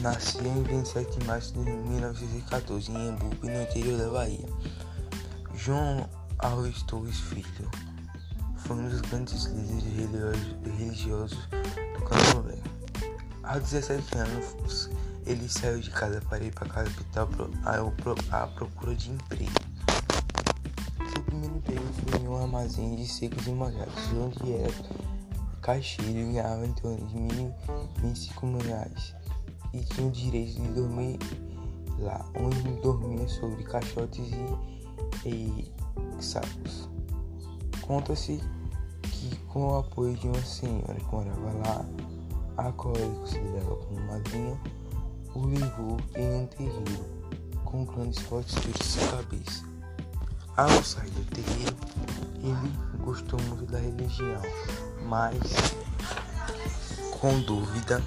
nasceu em 27 de março de 1914 em Embu, no interior da Bahia. João Alves Torres Filho foi um dos grandes líderes religiosos do candomblé. Aos 17 anos, ele saiu de casa para ir para a capital à procura de emprego. Seu primeiro emprego foi em um armazém de secos e molhados, onde era caixeiro e ganhava em torno de mil e cinco mil reais e tinha o direito de dormir lá, onde dormia sobre caixotes e, e sacos. Conta-se que com o apoio de uma senhora que morava lá, a qual ele considerava como madrinha, o levou em um terreiro com grandes fortes de sua cabeça. Ao sair do terreiro, ele gostou muito da religião, mas com dúvida,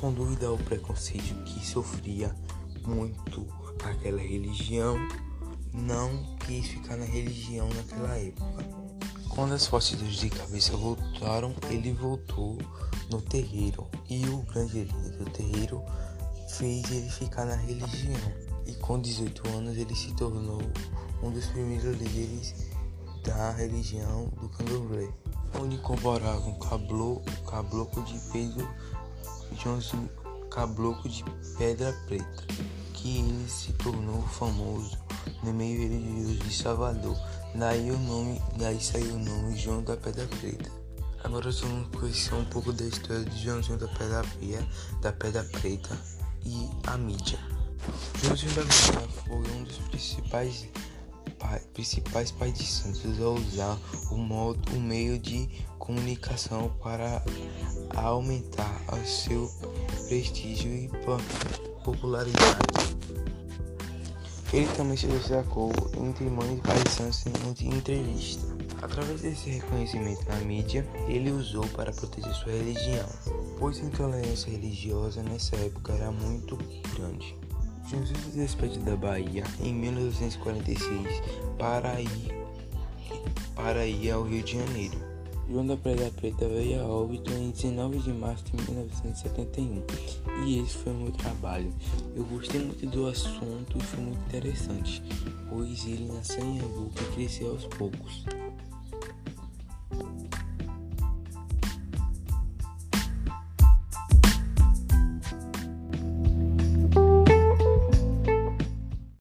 com dúvida ao preconceito que sofria muito aquela religião, não quis ficar na religião naquela época. Quando as forças de cabeça voltaram, ele voltou no terreiro e o grande líder do terreiro fez ele ficar na religião. E com 18 anos ele se tornou um dos primeiros líderes da religião do candomblé, onde comparavam cablo, cabloco de Pedro Johnson Cabloco de Pedra Preta, que ele se tornou famoso no meio religioso de Salvador. Daí o nome, daí saiu o nome João da Pedra Preta. Agora vamos conhecer um pouco da história de Joãozinho da Pedra Preta, da Pedra Preta e a mídia. Joãozinho da Pedra foi um dos principais pai, principais pais de santos a usar o modo, o meio de comunicação para aumentar o seu prestígio e popularidade. Ele também se destacou entre mães e pais de santos em entrevista. Através desse reconhecimento na mídia, ele usou para proteger sua religião, pois a intolerância religiosa nessa época era muito grande. Jesus se despede da Bahia em 1946 para ir, para ir ao Rio de Janeiro. João da Praia Preta veio a óbito em 19 de março de 1971 e esse foi o meu trabalho. Eu gostei muito do assunto e foi muito interessante, pois ele nasceu em Embu e cresceu aos poucos.